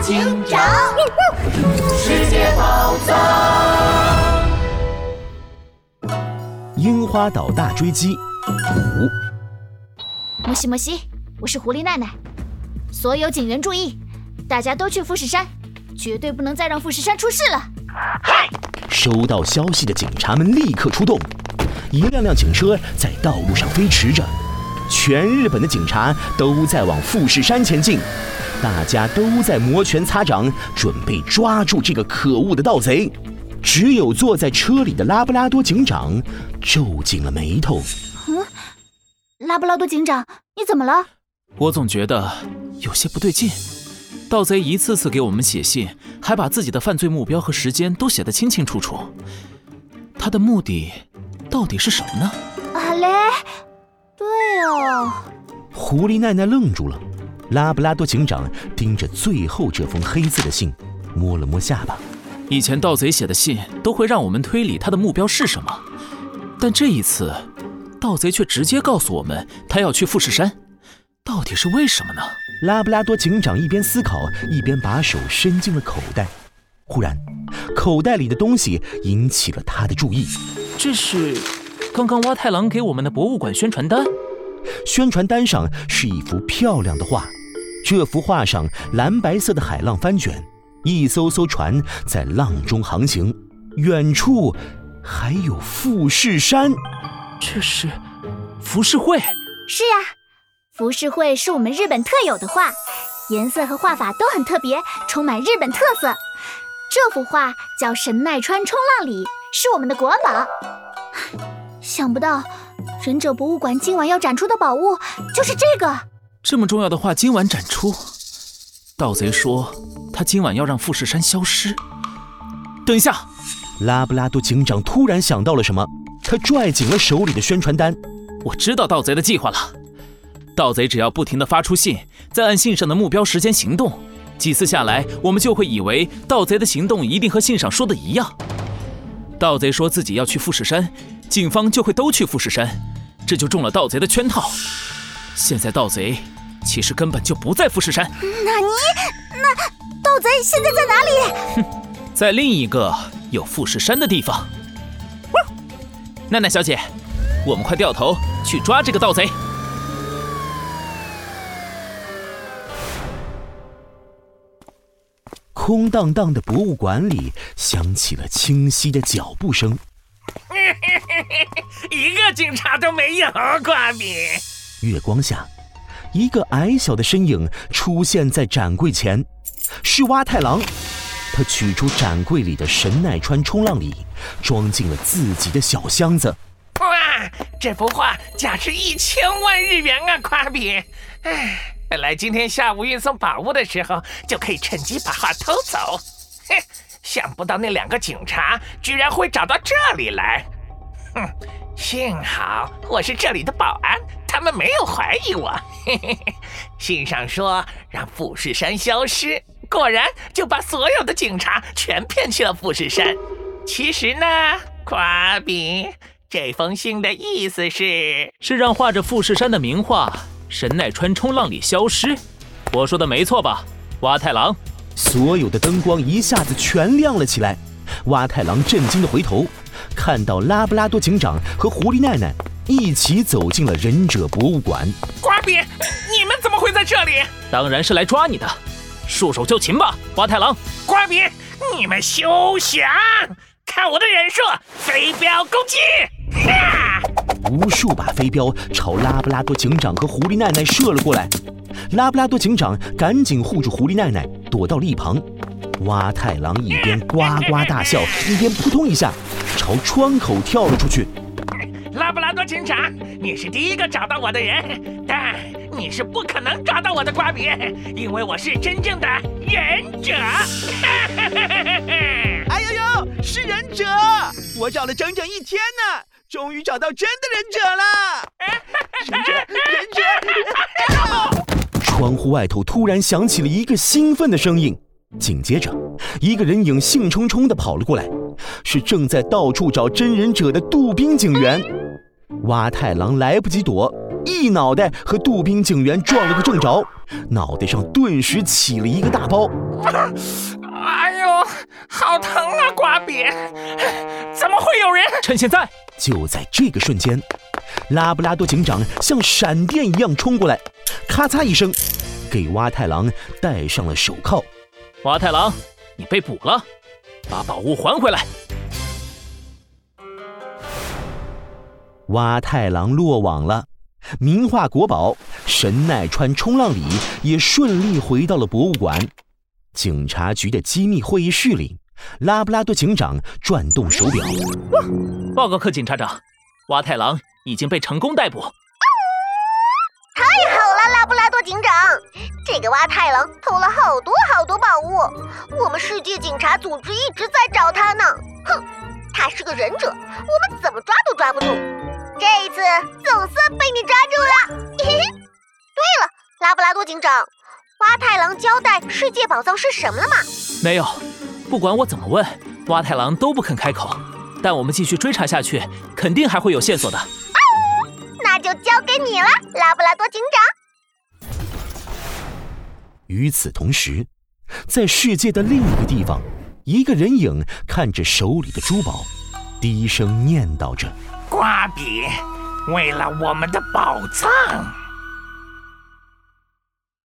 警长，世界宝藏。樱花岛大追击五。摩西摩西，我是狐狸奈奈。所有警员注意，大家都去富士山，绝对不能再让富士山出事了。收到消息的警察们立刻出动，一辆辆警车在道路上飞驰着，全日本的警察都在往富士山前进，大家都在摩拳擦掌，准备抓住这个可恶的盗贼。只有坐在车里的拉布拉多警长皱紧了眉头。嗯，拉布拉多警长，你怎么了？我总觉得有些不对劲。盗贼一次次给我们写信，还把自己的犯罪目标和时间都写得清清楚楚。他的目的到底是什么呢？啊嘞，对哦。狐狸奈奈愣住了。拉布拉多警长盯着最后这封黑字的信，摸了摸下巴。以前盗贼写的信都会让我们推理他的目标是什么，但这一次，盗贼却直接告诉我们他要去富士山，到底是为什么呢？拉布拉多警长一边思考，一边把手伸进了口袋。忽然，口袋里的东西引起了他的注意。这是刚刚蛙太郎给我们的博物馆宣传单。宣传单上是一幅漂亮的画，这幅画上蓝白色的海浪翻卷，一艘艘船在浪中航行，远处还有富士山。这是浮世绘。是呀。浮世绘是我们日本特有的画，颜色和画法都很特别，充满日本特色。这幅画叫《神奈川冲浪里》，是我们的国宝。想不到，忍者博物馆今晚要展出的宝物就是这个。这么重要的话今晚展出，盗贼说他今晚要让富士山消失。等一下，拉布拉多警长突然想到了什么，他拽紧了手里的宣传单。我知道盗贼的计划了。盗贼只要不停地发出信，再按信上的目标时间行动，几次下来，我们就会以为盗贼的行动一定和信上说的一样。盗贼说自己要去富士山，警方就会都去富士山，这就中了盗贼的圈套。现在盗贼其实根本就不在富士山。那尼那盗贼现在在哪里？哼，在另一个有富士山的地方。奈奈小姐，我们快掉头去抓这个盗贼。空荡荡的博物馆里响起了清晰的脚步声。一个警察都没有，瓜比。月光下，一个矮小的身影出现在展柜前，是蛙太郎。他取出展柜里的神奈川冲浪里，装进了自己的小箱子。哇，这幅画价值一千万日元啊，夸比。唉。本来今天下午运送宝物的时候，就可以趁机把画偷走。哼，想不到那两个警察居然会找到这里来。哼，幸好我是这里的保安，他们没有怀疑我。嘿嘿嘿，信上说让富士山消失，果然就把所有的警察全骗去了富士山。其实呢，夸比，这封信的意思是是让画着富士山的名画。神奈川冲浪里消失，我说的没错吧，蛙太郎？所有的灯光一下子全亮了起来。蛙太郎震惊的回头，看到拉布拉多警长和狐狸奈奈一起走进了忍者博物馆。瓜比，你们怎么会在这里？当然是来抓你的，束手就擒吧，蛙太郎。瓜比，你们休想！看我的忍术，飞镖攻击！哈无数把飞镖朝拉布拉多警长和狐狸奈奈射了过来，拉布拉多警长赶紧护住狐狸奈奈，躲到了一旁。蛙太郎一边呱呱大笑，一边扑通一下朝窗口跳了出去。拉布拉多警长，你是第一个找到我的人，但你是不可能抓到我的瓜比，因为我是真正的忍者。哎呦呦，是忍者！我找了整整一天呢。终于找到真的忍者了！忍者，忍者！窗户外头突然响起了一个兴奋的声音，紧接着，一个人影兴冲冲地跑了过来，是正在到处找真忍者的杜宾警员。蛙太郎来不及躲，一脑袋和杜宾警员撞了个正着，脑袋上顿时起了一个大包。哎呦，好疼啊，瓜比！怎么会有人？趁现在！就在这个瞬间，拉布拉多警长像闪电一样冲过来，咔嚓一声，给蛙太郎戴上了手铐。蛙太郎，你被捕了，把宝物还回来。蛙太郎落网了，名画国宝神奈川冲浪里也顺利回到了博物馆。警察局的机密会议室里，拉布拉多警长转动手表。报告柯警察长，蛙太郎已经被成功逮捕。太好了，拉布拉多警长，这个蛙太郎偷了好多好多宝物，我们世界警察组织一直在找他呢。哼，他是个忍者，我们怎么抓都抓不住。这一次总算被你抓住了。嘿嘿。对了，拉布拉多警长。蛙太郎交代世界宝藏是什么了吗？没有，不管我怎么问，蛙太郎都不肯开口。但我们继续追查下去，肯定还会有线索的。那就交给你了，拉布拉多警长。与此同时，在世界的另一个地方，一个人影看着手里的珠宝，低声念叨着：“瓜比，为了我们的宝藏。”